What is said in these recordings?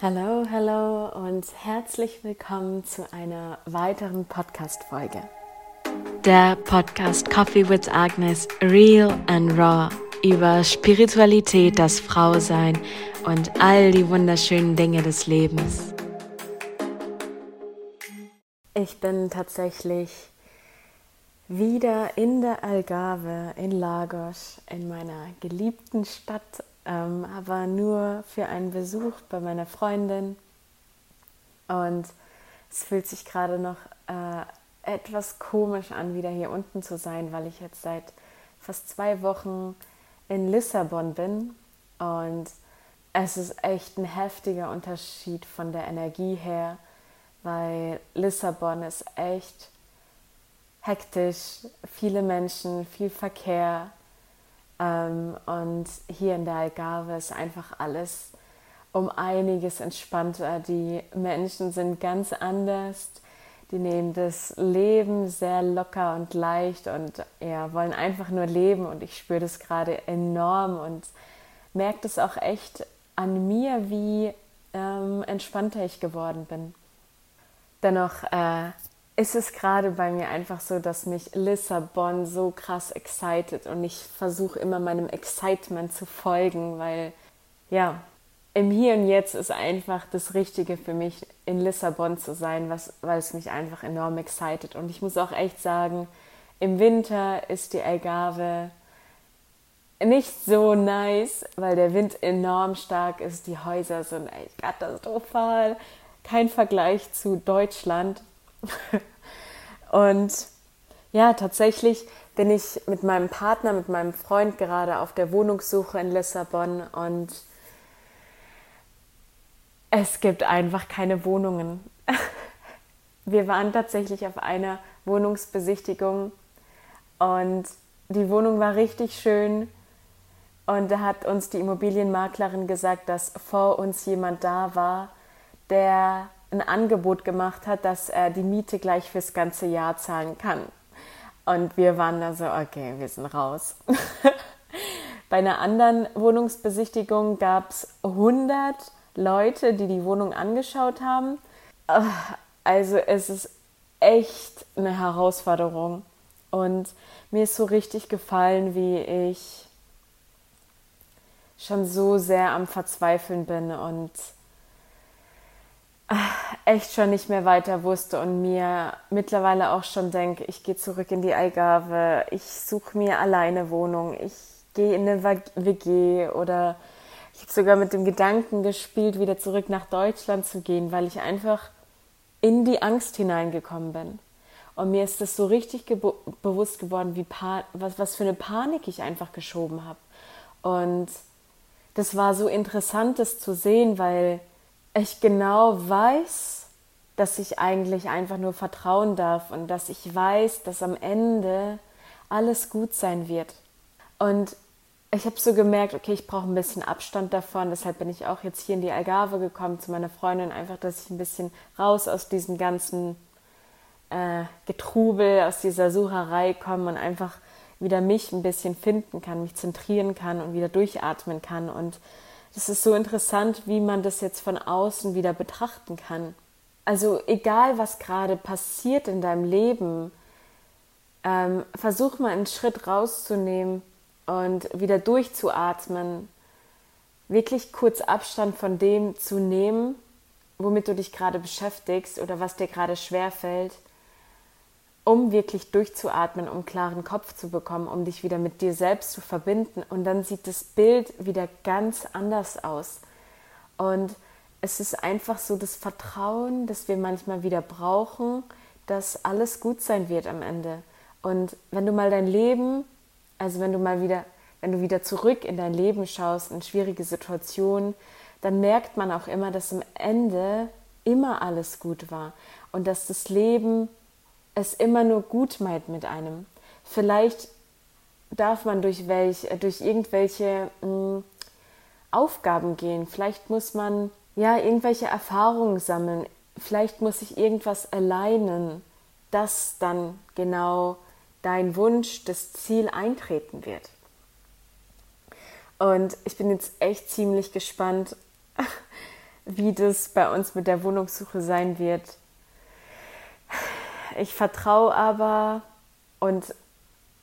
Hallo, hallo und herzlich willkommen zu einer weiteren Podcast-Folge. Der Podcast Coffee with Agnes Real and Raw über Spiritualität, das Frausein und all die wunderschönen Dinge des Lebens. Ich bin tatsächlich wieder in der Algarve in Lagos, in meiner geliebten Stadt ähm, aber nur für einen Besuch bei meiner Freundin. Und es fühlt sich gerade noch äh, etwas komisch an, wieder hier unten zu sein, weil ich jetzt seit fast zwei Wochen in Lissabon bin. Und es ist echt ein heftiger Unterschied von der Energie her, weil Lissabon ist echt hektisch, viele Menschen, viel Verkehr, und hier in der Algarve ist einfach alles um einiges entspannter. Die Menschen sind ganz anders. Die nehmen das Leben sehr locker und leicht und ja, wollen einfach nur leben. Und ich spüre das gerade enorm und merke das auch echt an mir, wie ähm, entspannter ich geworden bin. Dennoch äh, ist es gerade bei mir einfach so, dass mich Lissabon so krass excited und ich versuche immer meinem Excitement zu folgen, weil ja, im Hier und Jetzt ist einfach das Richtige für mich, in Lissabon zu sein, was, weil es mich einfach enorm excited. Und ich muss auch echt sagen, im Winter ist die Algarve nicht so nice, weil der Wind enorm stark ist. Die Häuser sind echt katastrophal. Kein Vergleich zu Deutschland. und ja, tatsächlich bin ich mit meinem Partner, mit meinem Freund gerade auf der Wohnungssuche in Lissabon und es gibt einfach keine Wohnungen. Wir waren tatsächlich auf einer Wohnungsbesichtigung und die Wohnung war richtig schön. Und da hat uns die Immobilienmaklerin gesagt, dass vor uns jemand da war, der ein Angebot gemacht hat, dass er die Miete gleich fürs ganze Jahr zahlen kann. Und wir waren da so, okay, wir sind raus. Bei einer anderen Wohnungsbesichtigung gab es 100 Leute, die die Wohnung angeschaut haben. Also es ist echt eine Herausforderung. Und mir ist so richtig gefallen, wie ich schon so sehr am Verzweifeln bin und echt schon nicht mehr weiter wusste und mir mittlerweile auch schon denke, ich gehe zurück in die Algarve, ich suche mir alleine Wohnung, ich gehe in eine WG oder ich habe sogar mit dem Gedanken gespielt, wieder zurück nach Deutschland zu gehen, weil ich einfach in die Angst hineingekommen bin. Und mir ist das so richtig bewusst geworden, wie was, was für eine Panik ich einfach geschoben habe. Und das war so interessant, das zu sehen, weil ich genau weiß, dass ich eigentlich einfach nur vertrauen darf und dass ich weiß, dass am Ende alles gut sein wird. Und ich habe so gemerkt, okay, ich brauche ein bisschen Abstand davon. Deshalb bin ich auch jetzt hier in die Algarve gekommen zu meiner Freundin, einfach, dass ich ein bisschen raus aus diesem ganzen äh, Getrubel, aus dieser Sucherei komme und einfach wieder mich ein bisschen finden kann, mich zentrieren kann und wieder durchatmen kann und das ist so interessant, wie man das jetzt von außen wieder betrachten kann. Also egal, was gerade passiert in deinem Leben, ähm, versuch mal einen Schritt rauszunehmen und wieder durchzuatmen, wirklich kurz Abstand von dem zu nehmen, womit du dich gerade beschäftigst oder was dir gerade schwerfällt um wirklich durchzuatmen, um klaren Kopf zu bekommen, um dich wieder mit dir selbst zu verbinden. Und dann sieht das Bild wieder ganz anders aus. Und es ist einfach so das Vertrauen, das wir manchmal wieder brauchen, dass alles gut sein wird am Ende. Und wenn du mal dein Leben, also wenn du mal wieder, wenn du wieder zurück in dein Leben schaust, in schwierige Situationen, dann merkt man auch immer, dass am Ende immer alles gut war und dass das Leben es immer nur gut meint mit einem. Vielleicht darf man durch, welch, durch irgendwelche mh, hm, Aufgaben gehen. Vielleicht muss man ja irgendwelche Erfahrungen sammeln. Vielleicht muss sich irgendwas erleinen, dass dann genau dein Wunsch, das Ziel eintreten wird. Und ich bin jetzt echt ziemlich gespannt, wie das bei uns mit der Wohnungssuche sein wird. Ich vertraue aber und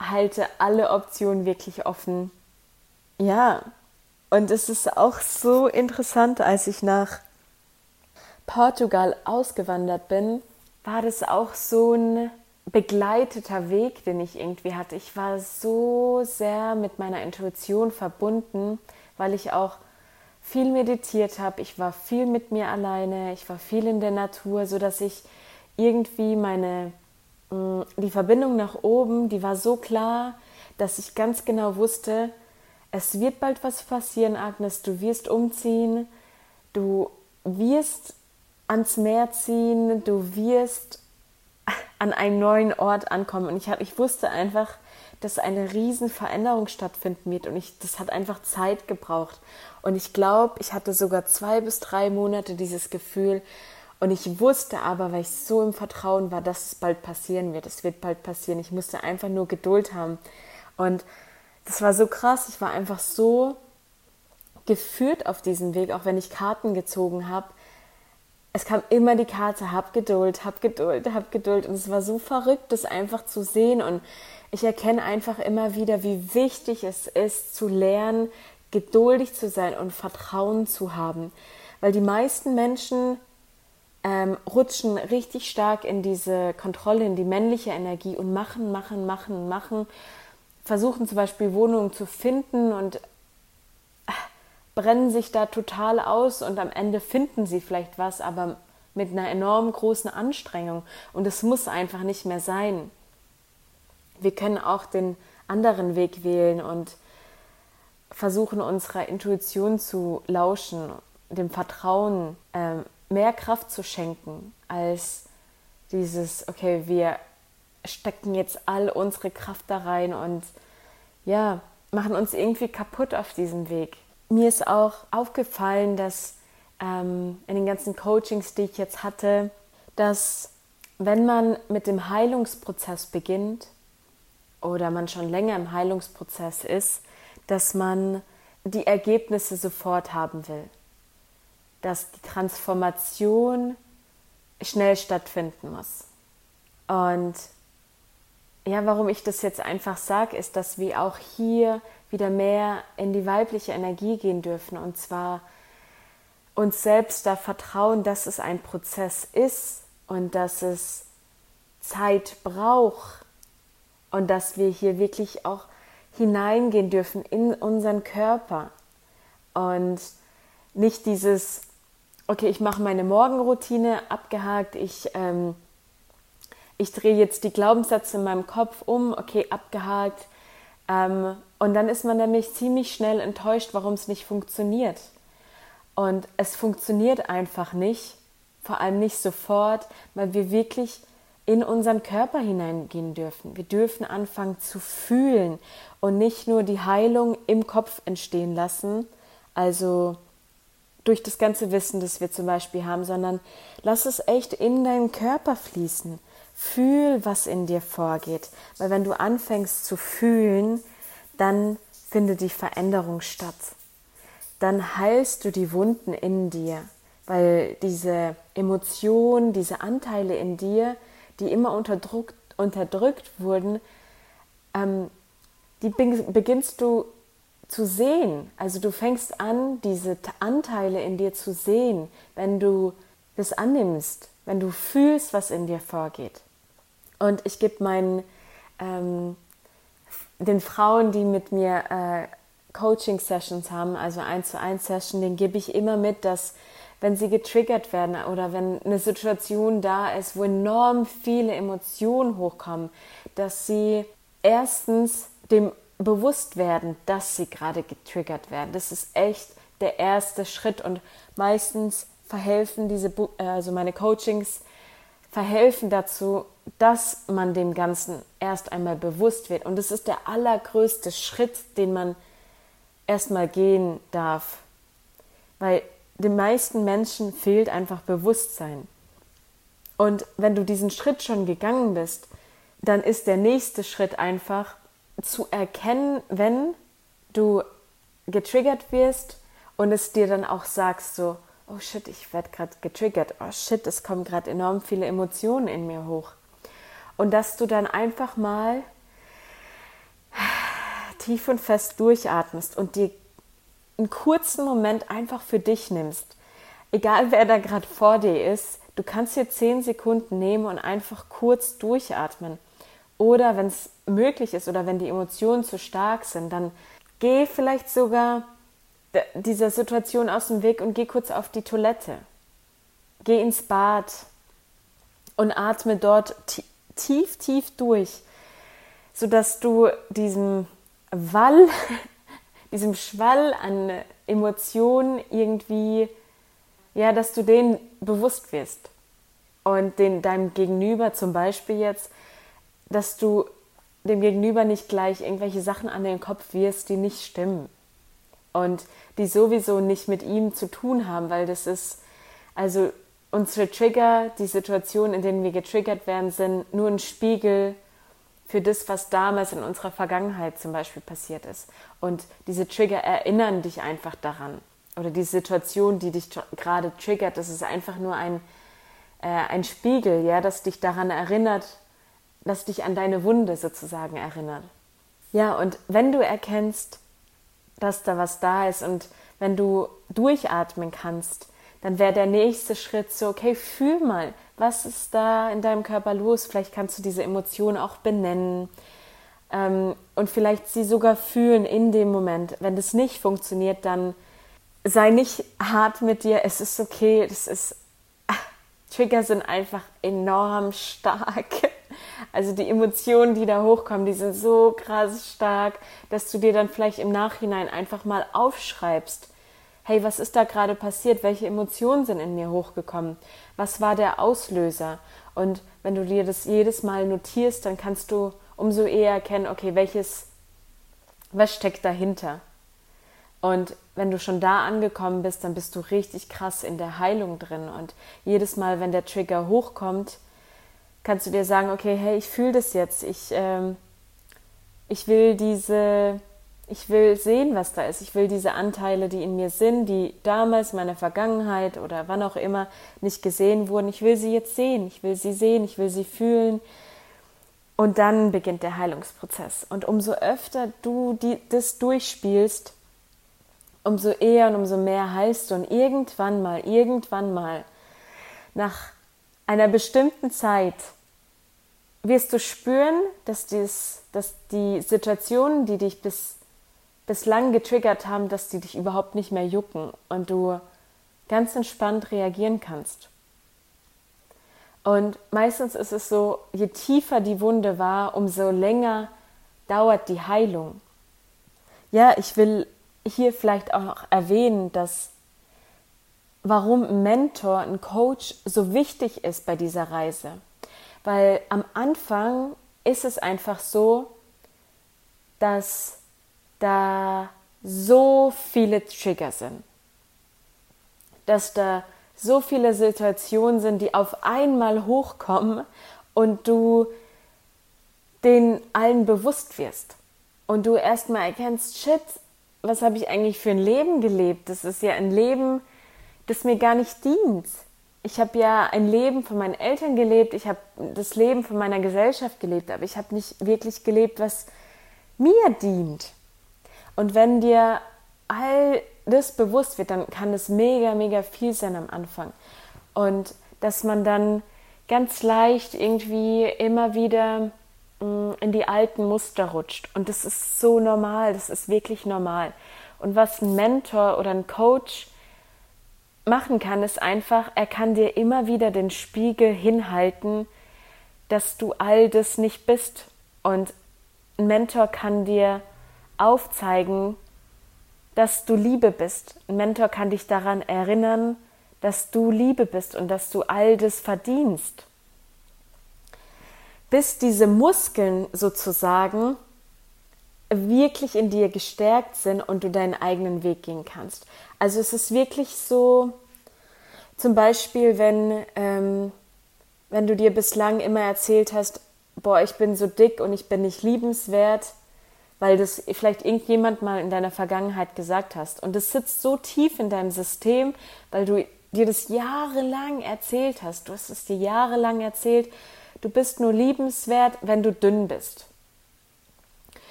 halte alle Optionen wirklich offen. Ja, und es ist auch so interessant, als ich nach Portugal ausgewandert bin, war das auch so ein begleiteter Weg, den ich irgendwie hatte. Ich war so sehr mit meiner Intuition verbunden, weil ich auch viel meditiert habe. Ich war viel mit mir alleine. Ich war viel in der Natur, so dass ich irgendwie meine mm, die Verbindung nach oben, die war so klar, dass ich ganz genau wusste, es wird bald was passieren, Agnes. Du wirst umziehen, du wirst ans Meer ziehen, du wirst an einen neuen Ort ankommen. Und ich, hab, ich wusste einfach, dass eine riesen Veränderung stattfinden wird. Und ich, das hat einfach Zeit gebraucht. Und ich glaube, ich hatte sogar zwei bis drei Monate dieses Gefühl. Und ich wusste aber, weil ich so im Vertrauen war, dass es bald passieren wird. Es wird bald passieren. Ich musste einfach nur Geduld haben. Und das war so krass. Ich war einfach so geführt auf diesem Weg, auch wenn ich Karten gezogen habe es kam immer die Karte, hab Geduld, hab Geduld, hab Geduld. Und es war so verrückt, das einfach zu sehen. Und ich erkenne einfach immer wieder, wie wichtig es ist, zu lernen, geduldig zu sein und Vertrauen zu haben. Weil die meisten Menschen ähm, rutschen richtig stark in diese Kontrolle, in die männliche Energie und machen, machen, machen, machen. Versuchen zum Beispiel Wohnungen zu finden und brennen sich da total aus und am Ende finden sie vielleicht was, aber mit einer enorm großen Anstrengung. Und es muss einfach nicht mehr sein. Wir können auch den anderen Weg wählen und versuchen, unserer Intuition zu lauschen, dem Vertrauen äh, mehr Kraft zu schenken, als dieses, okay, wir stecken jetzt all unsere Kraft da rein und ja, machen uns irgendwie kaputt auf diesem Weg mir ist auch aufgefallen, dass ähm, in den ganzen Coachings, die ich jetzt hatte, dass wenn man mit dem Heilungsprozess beginnt oder man schon länger im Heilungsprozess ist, dass man die Ergebnisse sofort haben will. Dass die Transformation schnell stattfinden muss. Und ja, warum ich das jetzt einfach sage, ist, dass wir auch hier wieder mehr in die weibliche Energie gehen dürfen. Und zwar uns selbst da vertrauen, dass es ein Prozess ist und dass es Zeit braucht. Und dass wir hier wirklich auch hineingehen dürfen in unseren Körper. Und nicht dieses, okay, ich mache meine Morgenroutine abgehakt, ich, ähm, ich drehe jetzt die Glaubenssätze in meinem Kopf um, okay, abgehakt, ähm, und dann ist man nämlich ziemlich schnell enttäuscht, warum es nicht funktioniert. Und es funktioniert einfach nicht, vor allem nicht sofort, weil wir wirklich in unseren Körper hineingehen dürfen. Wir dürfen anfangen zu fühlen und nicht nur die Heilung im Kopf entstehen lassen, also durch das ganze Wissen, das wir zum Beispiel haben, sondern lass es echt in deinen Körper fließen. Fühl, was in dir vorgeht. Weil wenn du anfängst zu fühlen, dann findet die Veränderung statt. Dann heilst du die Wunden in dir, weil diese Emotionen, diese Anteile in dir, die immer unterdrückt, unterdrückt wurden, ähm, die beginnst du zu sehen. Also du fängst an, diese Anteile in dir zu sehen, wenn du das annimmst, wenn du fühlst, was in dir vorgeht. Und ich gebe meinen ähm, den Frauen, die mit mir äh, Coaching-Sessions haben, also eins zu eins Session, den gebe ich immer mit, dass wenn sie getriggert werden oder wenn eine Situation da ist, wo enorm viele Emotionen hochkommen, dass sie erstens dem bewusst werden, dass sie gerade getriggert werden. Das ist echt der erste Schritt und meistens verhelfen diese, also meine Coachings verhelfen dazu, dass man dem Ganzen erst einmal bewusst wird. Und es ist der allergrößte Schritt, den man erstmal gehen darf. Weil den meisten Menschen fehlt einfach Bewusstsein. Und wenn du diesen Schritt schon gegangen bist, dann ist der nächste Schritt einfach zu erkennen, wenn du getriggert wirst und es dir dann auch sagst so, oh shit, ich werde gerade getriggert, oh shit, es kommen gerade enorm viele Emotionen in mir hoch. Und dass du dann einfach mal tief und fest durchatmest und dir einen kurzen Moment einfach für dich nimmst. Egal wer da gerade vor dir ist, du kannst dir zehn Sekunden nehmen und einfach kurz durchatmen. Oder wenn es möglich ist oder wenn die Emotionen zu stark sind, dann geh vielleicht sogar dieser Situation aus dem Weg und geh kurz auf die Toilette. Geh ins Bad und atme dort tief, tief durch, sodass du diesem Wall, diesem Schwall an Emotionen irgendwie, ja, dass du den bewusst wirst. Und den, deinem Gegenüber zum Beispiel jetzt, dass du dem Gegenüber nicht gleich irgendwelche Sachen an den Kopf wirst, die nicht stimmen. Und die sowieso nicht mit ihm zu tun haben, weil das ist, also unsere Trigger, die Situationen, in denen wir getriggert werden, sind nur ein Spiegel für das, was damals in unserer Vergangenheit zum Beispiel passiert ist. Und diese Trigger erinnern dich einfach daran. Oder die Situation, die dich gerade triggert, das ist einfach nur ein, äh, ein Spiegel, ja, das dich daran erinnert, das dich an deine Wunde sozusagen erinnert. Ja, und wenn du erkennst, dass da was da ist und wenn du durchatmen kannst, dann wäre der nächste Schritt so, okay, fühl mal, was ist da in deinem Körper los? Vielleicht kannst du diese Emotion auch benennen ähm, und vielleicht sie sogar fühlen in dem Moment. Wenn das nicht funktioniert, dann sei nicht hart mit dir. Es ist okay, das ist Trigger sind einfach enorm stark. Also die Emotionen, die da hochkommen, die sind so krass stark, dass du dir dann vielleicht im Nachhinein einfach mal aufschreibst. Hey, was ist da gerade passiert? Welche Emotionen sind in mir hochgekommen? Was war der Auslöser? Und wenn du dir das jedes Mal notierst, dann kannst du umso eher erkennen, okay, welches, was steckt dahinter? Und wenn du schon da angekommen bist, dann bist du richtig krass in der Heilung drin. Und jedes Mal, wenn der Trigger hochkommt, kannst du dir sagen, okay, hey, ich fühle das jetzt. Ich, ähm, ich will diese, ich will sehen, was da ist. Ich will diese Anteile, die in mir sind, die damals in meiner Vergangenheit oder wann auch immer nicht gesehen wurden. Ich will sie jetzt sehen. Ich will sie sehen. Ich will sie fühlen. Und dann beginnt der Heilungsprozess. Und umso öfter du die, das durchspielst, umso eher und umso mehr heilst du und irgendwann mal, irgendwann mal, nach einer bestimmten Zeit, wirst du spüren, dass, dies, dass die Situationen, die dich bis, bislang getriggert haben, dass die dich überhaupt nicht mehr jucken und du ganz entspannt reagieren kannst. Und meistens ist es so, je tiefer die Wunde war, umso länger dauert die Heilung. Ja, ich will hier vielleicht auch erwähnen, dass warum ein Mentor, ein Coach so wichtig ist bei dieser Reise. Weil am Anfang ist es einfach so, dass da so viele Trigger sind. Dass da so viele Situationen sind, die auf einmal hochkommen und du den allen bewusst wirst. Und du erstmal erkennst, shit, was habe ich eigentlich für ein Leben gelebt? Das ist ja ein Leben, das mir gar nicht dient. Ich habe ja ein Leben von meinen Eltern gelebt, ich habe das Leben von meiner Gesellschaft gelebt, aber ich habe nicht wirklich gelebt, was mir dient. Und wenn dir all das bewusst wird, dann kann es mega, mega viel sein am Anfang. Und dass man dann ganz leicht irgendwie immer wieder in die alten Muster rutscht. Und das ist so normal, das ist wirklich normal. Und was ein Mentor oder ein Coach machen kann, ist einfach, er kann dir immer wieder den Spiegel hinhalten, dass du all das nicht bist. Und ein Mentor kann dir aufzeigen, dass du Liebe bist. Ein Mentor kann dich daran erinnern, dass du Liebe bist und dass du all das verdienst bis diese Muskeln sozusagen wirklich in dir gestärkt sind und du deinen eigenen Weg gehen kannst. Also es ist wirklich so, zum Beispiel, wenn, ähm, wenn du dir bislang immer erzählt hast, boah, ich bin so dick und ich bin nicht liebenswert, weil das vielleicht irgendjemand mal in deiner Vergangenheit gesagt hast. Und es sitzt so tief in deinem System, weil du dir das jahrelang erzählt hast. Du hast es dir jahrelang erzählt. Du bist nur liebenswert, wenn du dünn bist.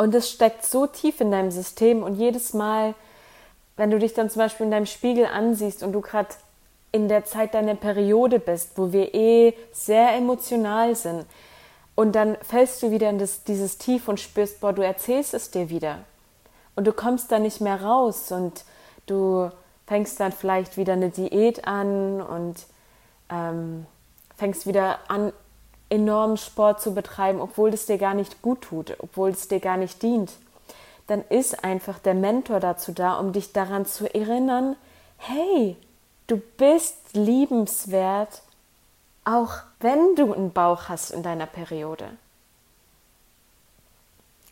Und es steckt so tief in deinem System und jedes Mal, wenn du dich dann zum Beispiel in deinem Spiegel ansiehst und du gerade in der Zeit deiner Periode bist, wo wir eh sehr emotional sind, und dann fällst du wieder in das, dieses Tief und spürst, boah, du erzählst es dir wieder. Und du kommst da nicht mehr raus und du fängst dann vielleicht wieder eine Diät an und ähm, fängst wieder an, enormen Sport zu betreiben, obwohl es dir gar nicht gut tut, obwohl es dir gar nicht dient, dann ist einfach der Mentor dazu da, um dich daran zu erinnern, hey, du bist liebenswert, auch wenn du einen Bauch hast in deiner Periode.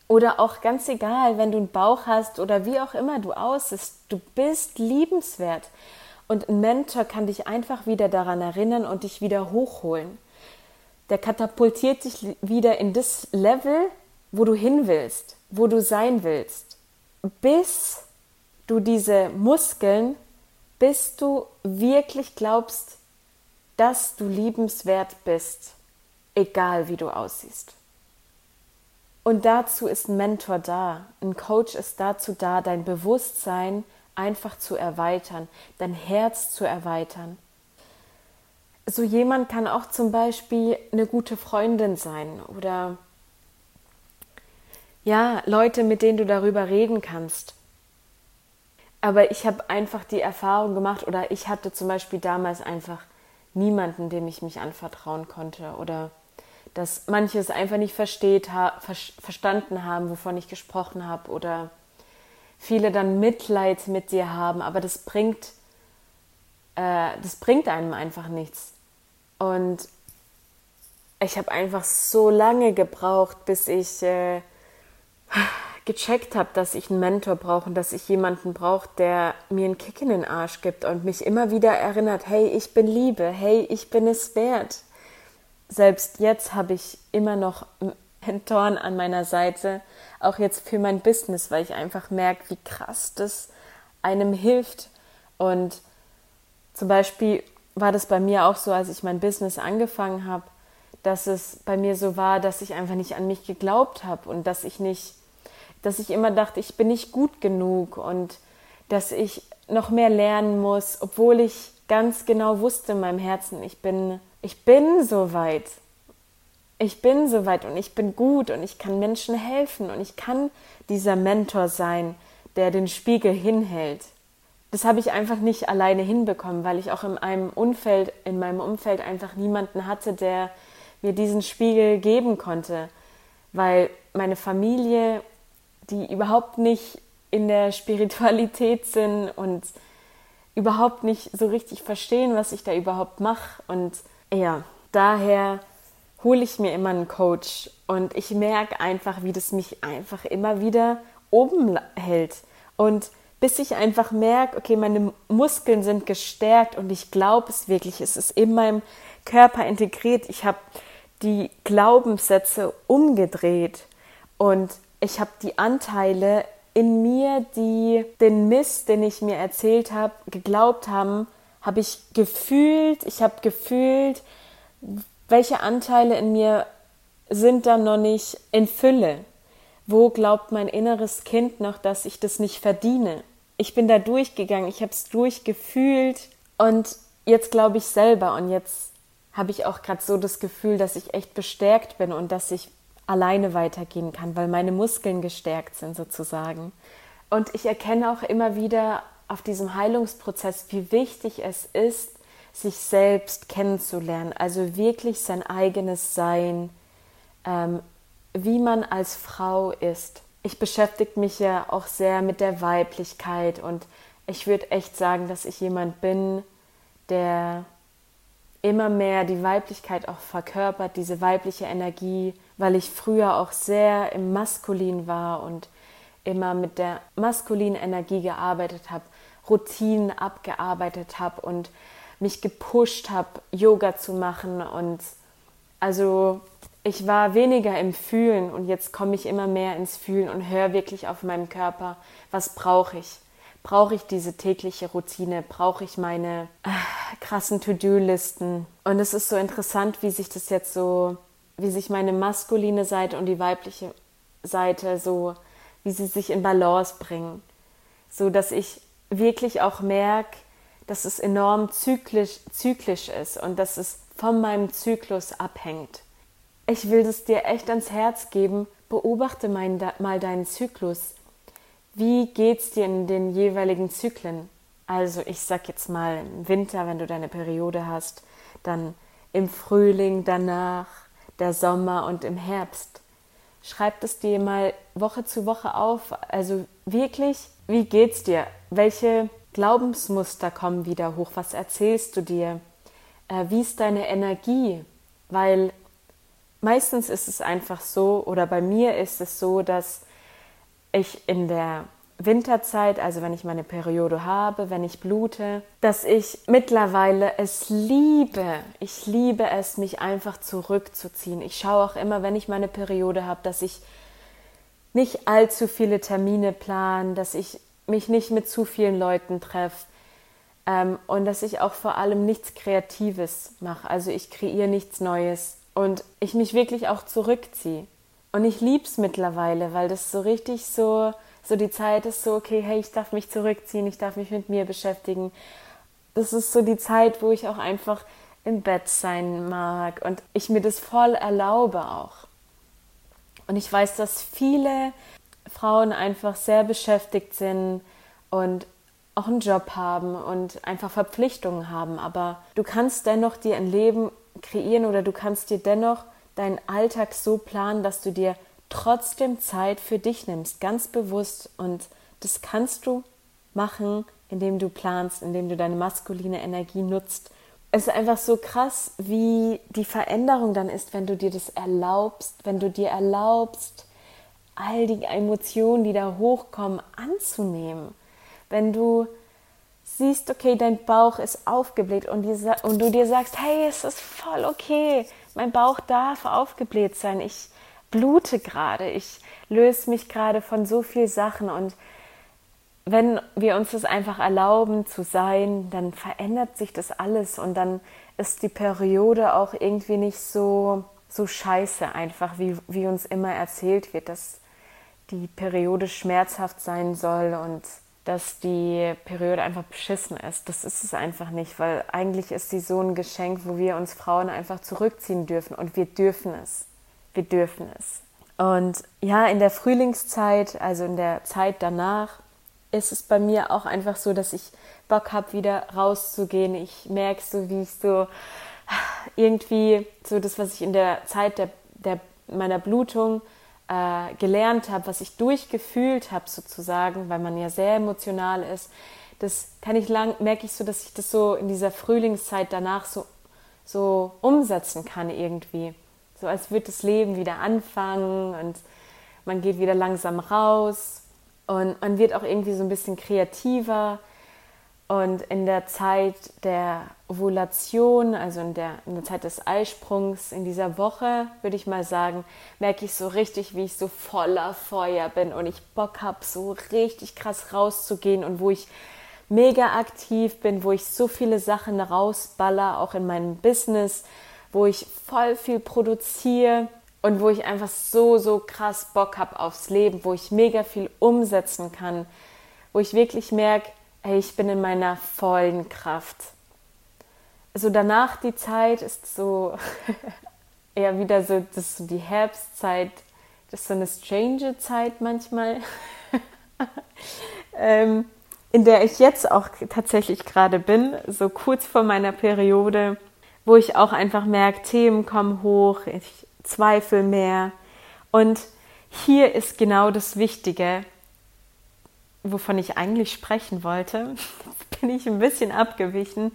Oder auch ganz egal, wenn du einen Bauch hast oder wie auch immer du aussiehst, du bist liebenswert. Und ein Mentor kann dich einfach wieder daran erinnern und dich wieder hochholen der katapultiert dich wieder in das Level, wo du hin willst, wo du sein willst, bis du diese Muskeln, bis du wirklich glaubst, dass du liebenswert bist, egal wie du aussiehst. Und dazu ist ein Mentor da, ein Coach ist dazu da, dein Bewusstsein einfach zu erweitern, dein Herz zu erweitern so jemand kann auch zum Beispiel eine gute Freundin sein oder ja, Leute, mit denen du darüber reden kannst. Aber ich habe einfach die Erfahrung gemacht oder ich hatte zum Beispiel damals einfach niemanden, dem ich mich anvertrauen konnte oder dass manche es einfach nicht versteht, ha ver verstanden haben, wovon ich gesprochen habe oder viele dann Mitleid mit dir haben, aber das bringt, äh, das bringt einem einfach nichts. Und ich habe einfach so lange gebraucht, bis ich äh, gecheckt habe, dass ich einen Mentor brauche und dass ich jemanden brauche, der mir einen Kick in den Arsch gibt und mich immer wieder erinnert, hey, ich bin Liebe, hey, ich bin es wert. Selbst jetzt habe ich immer noch Mentoren an meiner Seite, auch jetzt für mein Business, weil ich einfach merke, wie krass das einem hilft. Und zum Beispiel war das bei mir auch so, als ich mein Business angefangen habe, dass es bei mir so war, dass ich einfach nicht an mich geglaubt habe und dass ich nicht, dass ich immer dachte, ich bin nicht gut genug und dass ich noch mehr lernen muss, obwohl ich ganz genau wusste in meinem Herzen, ich bin, ich bin so weit. Ich bin so weit und ich bin gut und ich kann Menschen helfen und ich kann dieser Mentor sein, der den Spiegel hinhält das habe ich einfach nicht alleine hinbekommen, weil ich auch in einem Umfeld, in meinem Umfeld einfach niemanden hatte, der mir diesen Spiegel geben konnte, weil meine Familie, die überhaupt nicht in der Spiritualität sind und überhaupt nicht so richtig verstehen, was ich da überhaupt mache. Und ja, daher hole ich mir immer einen Coach. Und ich merke einfach, wie das mich einfach immer wieder oben hält. Und bis ich einfach merke, okay, meine Muskeln sind gestärkt und ich glaube es wirklich, es ist in meinem Körper integriert. Ich habe die Glaubenssätze umgedreht und ich habe die Anteile in mir, die den Mist, den ich mir erzählt habe, geglaubt haben, habe ich gefühlt, ich habe gefühlt, welche Anteile in mir sind dann noch nicht in Fülle. Wo glaubt mein inneres Kind noch, dass ich das nicht verdiene? Ich bin da durchgegangen, ich habe es durchgefühlt und jetzt glaube ich selber und jetzt habe ich auch gerade so das Gefühl, dass ich echt bestärkt bin und dass ich alleine weitergehen kann, weil meine Muskeln gestärkt sind sozusagen. Und ich erkenne auch immer wieder auf diesem Heilungsprozess, wie wichtig es ist, sich selbst kennenzulernen, also wirklich sein eigenes Sein, ähm, wie man als Frau ist. Ich beschäftige mich ja auch sehr mit der Weiblichkeit und ich würde echt sagen, dass ich jemand bin, der immer mehr die Weiblichkeit auch verkörpert, diese weibliche Energie, weil ich früher auch sehr im Maskulin war und immer mit der maskulinen Energie gearbeitet habe, Routinen abgearbeitet habe und mich gepusht habe, Yoga zu machen und also ich war weniger im Fühlen und jetzt komme ich immer mehr ins Fühlen und höre wirklich auf meinem Körper, was brauche ich? Brauche ich diese tägliche Routine? Brauche ich meine äh, krassen To-Do-Listen? Und es ist so interessant, wie sich das jetzt so, wie sich meine maskuline Seite und die weibliche Seite so, wie sie sich in Balance bringen. So dass ich wirklich auch merke, dass es enorm zyklisch, zyklisch ist und dass es von meinem Zyklus abhängt. Ich will es dir echt ans Herz geben, beobachte mal deinen Zyklus. Wie geht's dir in den jeweiligen Zyklen? Also ich sag jetzt mal im Winter, wenn du deine Periode hast, dann im Frühling, danach, der Sommer und im Herbst. Schreib es dir mal Woche zu Woche auf. Also wirklich, wie geht's dir? Welche Glaubensmuster kommen wieder hoch? Was erzählst du dir? Äh, wie ist deine Energie? Weil meistens ist es einfach so, oder bei mir ist es so, dass ich in der Winterzeit, also wenn ich meine Periode habe, wenn ich blute, dass ich mittlerweile es liebe. Ich liebe es, mich einfach zurückzuziehen. Ich schaue auch immer, wenn ich meine Periode habe, dass ich nicht allzu viele Termine plan, dass ich mich nicht mit zu vielen Leuten treffe ähm, und dass ich auch vor allem nichts Kreatives mache. Also ich kreiere nichts Neues und ich mich wirklich auch zurückziehe. Und ich liebe es mittlerweile, weil das so richtig so, so die Zeit ist so, okay, hey, ich darf mich zurückziehen, ich darf mich mit mir beschäftigen. Das ist so die Zeit, wo ich auch einfach im Bett sein mag und ich mir das voll erlaube auch. Und ich weiß, dass viele Frauen einfach sehr beschäftigt sind und auch einen Job haben und einfach Verpflichtungen haben. Aber du kannst dennoch dir ein Leben kreieren oder du kannst dir dennoch deinen Alltag so planen, dass du dir trotzdem Zeit für dich nimmst, ganz bewusst. Und das kannst du machen, indem du planst, indem du deine maskuline Energie nutzt. Es ist einfach so krass, wie die Veränderung dann ist, wenn du dir das erlaubst, wenn du dir erlaubst, all die Emotionen, die da hochkommen, anzunehmen. Wenn du siehst, okay, dein Bauch ist aufgebläht und, die, und du dir sagst, hey, es ist voll okay, mein Bauch darf aufgebläht sein, ich blute gerade, ich löse mich gerade von so vielen Sachen. Und wenn wir uns das einfach erlauben zu sein, dann verändert sich das alles. Und dann ist die Periode auch irgendwie nicht so, so scheiße einfach, wie, wie uns immer erzählt wird, dass die Periode schmerzhaft sein soll. Und dass die Periode einfach beschissen ist. Das ist es einfach nicht, weil eigentlich ist sie so ein Geschenk, wo wir uns Frauen einfach zurückziehen dürfen und wir dürfen es. Wir dürfen es. Und ja, in der Frühlingszeit, also in der Zeit danach, ist es bei mir auch einfach so, dass ich Bock habe, wieder rauszugehen. Ich merke so, wie ich so irgendwie so das, was ich in der Zeit der, der meiner Blutung äh, gelernt habe, was ich durchgefühlt habe sozusagen, weil man ja sehr emotional ist, das kann ich lang, merke ich so, dass ich das so in dieser Frühlingszeit danach so, so umsetzen kann irgendwie. So als würde das Leben wieder anfangen und man geht wieder langsam raus und man wird auch irgendwie so ein bisschen kreativer und in der Zeit der Ovulation, also in der, in der Zeit des Eisprungs, in dieser Woche, würde ich mal sagen, merke ich so richtig, wie ich so voller Feuer bin und ich Bock habe, so richtig krass rauszugehen und wo ich mega aktiv bin, wo ich so viele Sachen rausballer, auch in meinem Business, wo ich voll viel produziere und wo ich einfach so, so krass Bock habe aufs Leben, wo ich mega viel umsetzen kann, wo ich wirklich merke, hey, ich bin in meiner vollen Kraft. Also danach die Zeit ist so eher wieder so, das so die Herbstzeit, das ist so eine strange Zeit manchmal, ähm, in der ich jetzt auch tatsächlich gerade bin, so kurz vor meiner Periode, wo ich auch einfach merke, Themen kommen hoch, ich zweifle mehr. Und hier ist genau das Wichtige, wovon ich eigentlich sprechen wollte. Bin ich ein bisschen abgewichen.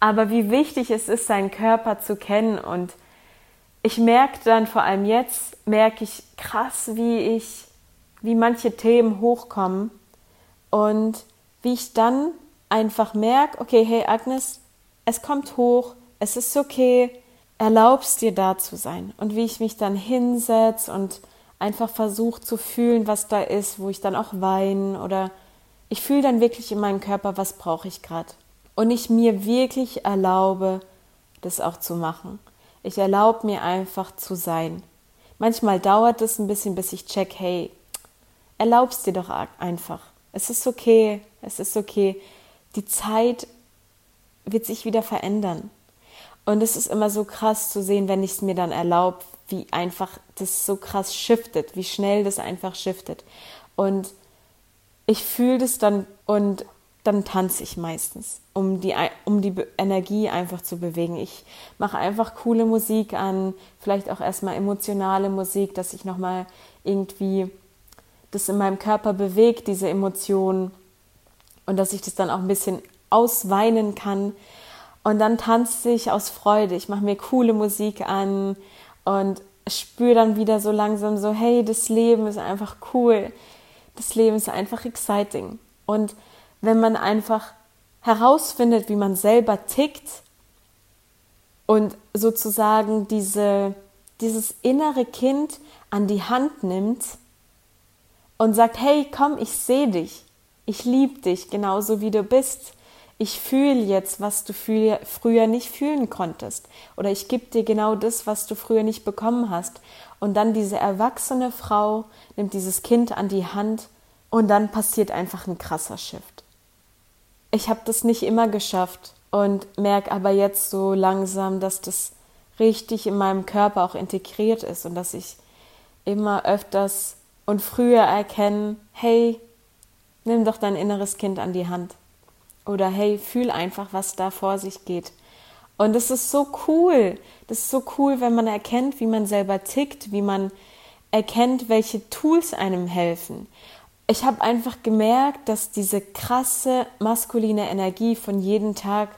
Aber wie wichtig es ist, seinen Körper zu kennen. Und ich merke dann vor allem jetzt, merke ich krass, wie ich, wie manche Themen hochkommen. Und wie ich dann einfach merke, okay, hey Agnes, es kommt hoch, es ist okay, erlaubst dir da zu sein und wie ich mich dann hinsetze und einfach versuche zu fühlen, was da ist, wo ich dann auch weine oder ich fühle dann wirklich in meinem Körper, was brauche ich gerade. Und ich mir wirklich erlaube, das auch zu machen. Ich erlaube mir einfach zu sein. Manchmal dauert es ein bisschen, bis ich check, hey, erlaubst dir doch einfach. Es ist okay, es ist okay. Die Zeit wird sich wieder verändern. Und es ist immer so krass zu sehen, wenn ich es mir dann erlaube, wie einfach das so krass shiftet, wie schnell das einfach shiftet. Und ich fühle das dann und dann tanze ich meistens, um die, um die Energie einfach zu bewegen. Ich mache einfach coole Musik an, vielleicht auch erstmal emotionale Musik, dass ich nochmal irgendwie das in meinem Körper bewegt, diese Emotionen und dass ich das dann auch ein bisschen ausweinen kann, und dann tanze ich aus Freude. Ich mache mir coole Musik an und spüre dann wieder so langsam so, hey, das Leben ist einfach cool. Das Leben ist einfach exciting. Und wenn man einfach herausfindet, wie man selber tickt und sozusagen diese, dieses innere Kind an die Hand nimmt und sagt, hey, komm, ich sehe dich. Ich liebe dich genauso wie du bist ich fühle jetzt, was du früher nicht fühlen konntest. Oder ich gebe dir genau das, was du früher nicht bekommen hast. Und dann diese erwachsene Frau nimmt dieses Kind an die Hand und dann passiert einfach ein krasser Shift. Ich habe das nicht immer geschafft und merke aber jetzt so langsam, dass das richtig in meinem Körper auch integriert ist und dass ich immer öfters und früher erkenne, hey, nimm doch dein inneres Kind an die Hand. Oder hey, fühl einfach, was da vor sich geht. Und das ist so cool. Das ist so cool, wenn man erkennt, wie man selber tickt, wie man erkennt, welche Tools einem helfen. Ich habe einfach gemerkt, dass diese krasse maskuline Energie von jedem Tag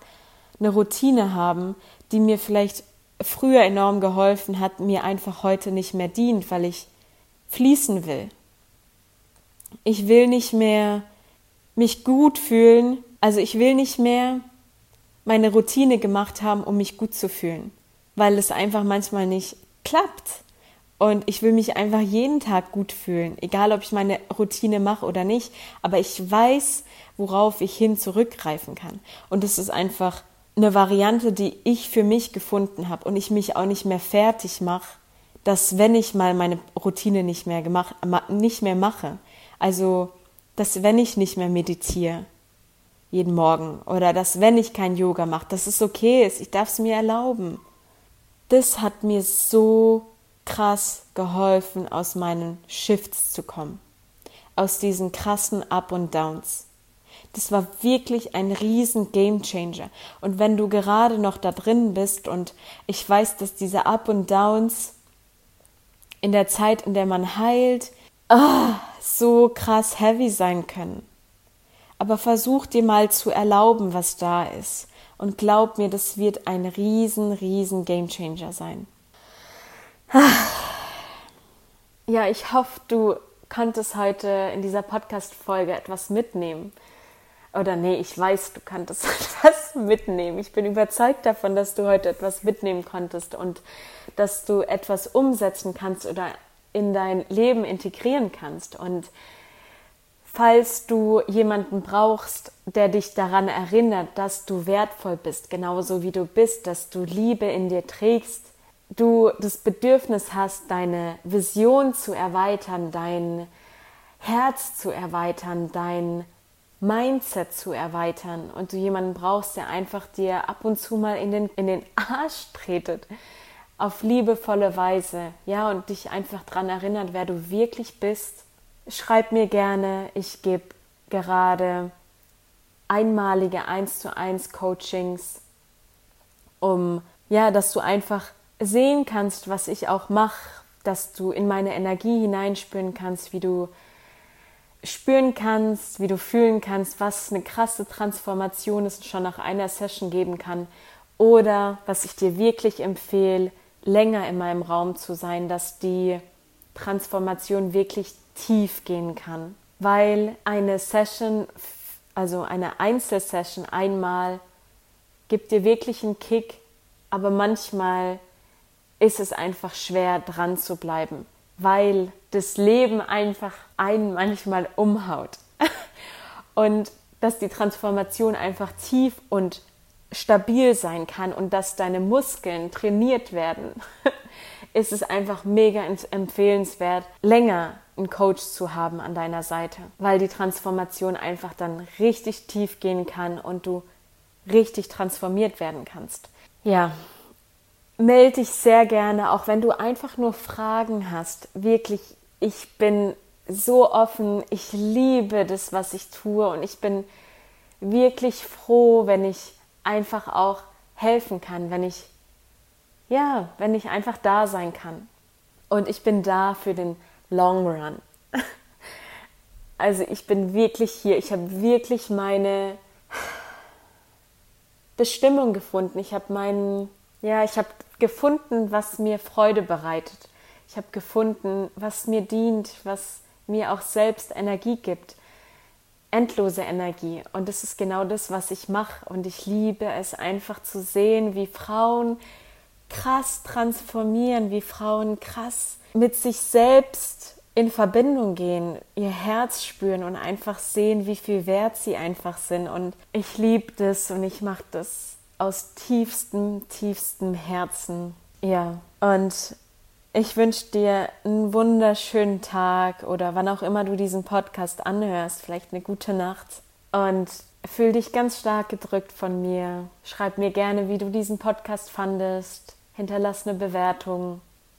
eine Routine haben, die mir vielleicht früher enorm geholfen hat, mir einfach heute nicht mehr dient, weil ich fließen will. Ich will nicht mehr mich gut fühlen, also ich will nicht mehr meine Routine gemacht haben, um mich gut zu fühlen, weil es einfach manchmal nicht klappt. Und ich will mich einfach jeden Tag gut fühlen, egal ob ich meine Routine mache oder nicht. Aber ich weiß, worauf ich hin zurückgreifen kann. Und das ist einfach eine Variante, die ich für mich gefunden habe und ich mich auch nicht mehr fertig mache, dass wenn ich mal meine Routine nicht mehr gemacht, nicht mehr mache, also dass wenn ich nicht mehr meditiere, jeden Morgen oder dass, wenn ich kein Yoga mache, dass es okay ist, ich darf es mir erlauben. Das hat mir so krass geholfen, aus meinen Shifts zu kommen, aus diesen krassen Up und Downs. Das war wirklich ein riesen Game Changer. Und wenn du gerade noch da drin bist und ich weiß, dass diese Up und Downs in der Zeit, in der man heilt, oh, so krass heavy sein können aber versuch dir mal zu erlauben, was da ist. Und glaub mir, das wird ein riesen, riesen Gamechanger sein. Ja, ich hoffe, du konntest heute in dieser Podcast-Folge etwas mitnehmen. Oder nee, ich weiß, du konntest etwas mitnehmen. Ich bin überzeugt davon, dass du heute etwas mitnehmen konntest und dass du etwas umsetzen kannst oder in dein Leben integrieren kannst. Und falls du jemanden brauchst, der dich daran erinnert, dass du wertvoll bist, genauso wie du bist, dass du Liebe in dir trägst, du das Bedürfnis hast, deine Vision zu erweitern, dein Herz zu erweitern, dein Mindset zu erweitern und du jemanden brauchst, der einfach dir ab und zu mal in den, in den Arsch tretet, auf liebevolle Weise, ja, und dich einfach daran erinnert, wer du wirklich bist Schreib mir gerne, ich gebe gerade einmalige 1 zu 1 Coachings, um ja, dass du einfach sehen kannst, was ich auch mache, dass du in meine Energie hineinspüren kannst, wie du spüren kannst, wie du fühlen kannst, was eine krasse Transformation es schon nach einer Session geben kann. Oder was ich dir wirklich empfehle, länger in meinem Raum zu sein, dass die Transformation wirklich tief gehen kann, weil eine Session, also eine Einzelsession einmal gibt dir wirklich einen Kick, aber manchmal ist es einfach schwer dran zu bleiben, weil das Leben einfach einen manchmal umhaut. und dass die Transformation einfach tief und stabil sein kann und dass deine Muskeln trainiert werden, ist es einfach mega empfehlenswert, länger einen Coach zu haben an deiner Seite, weil die Transformation einfach dann richtig tief gehen kann und du richtig transformiert werden kannst. Ja, melde dich sehr gerne, auch wenn du einfach nur Fragen hast. Wirklich, ich bin so offen, ich liebe das, was ich tue und ich bin wirklich froh, wenn ich einfach auch helfen kann, wenn ich ja, wenn ich einfach da sein kann. Und ich bin da für den Long Run. Also ich bin wirklich hier, ich habe wirklich meine Bestimmung gefunden. Ich habe meinen, ja, ich habe gefunden, was mir Freude bereitet. Ich habe gefunden, was mir dient, was mir auch selbst Energie gibt. Endlose Energie. Und das ist genau das, was ich mache. Und ich liebe es einfach zu sehen, wie Frauen krass transformieren, wie Frauen krass mit sich selbst in Verbindung gehen, ihr Herz spüren und einfach sehen, wie viel wert sie einfach sind. Und ich liebe das und ich mache das aus tiefstem, tiefstem Herzen. Ja, und ich wünsche dir einen wunderschönen Tag oder wann auch immer du diesen Podcast anhörst, vielleicht eine gute Nacht. Und fühl dich ganz stark gedrückt von mir. Schreib mir gerne, wie du diesen Podcast fandest. Hinterlass eine Bewertung.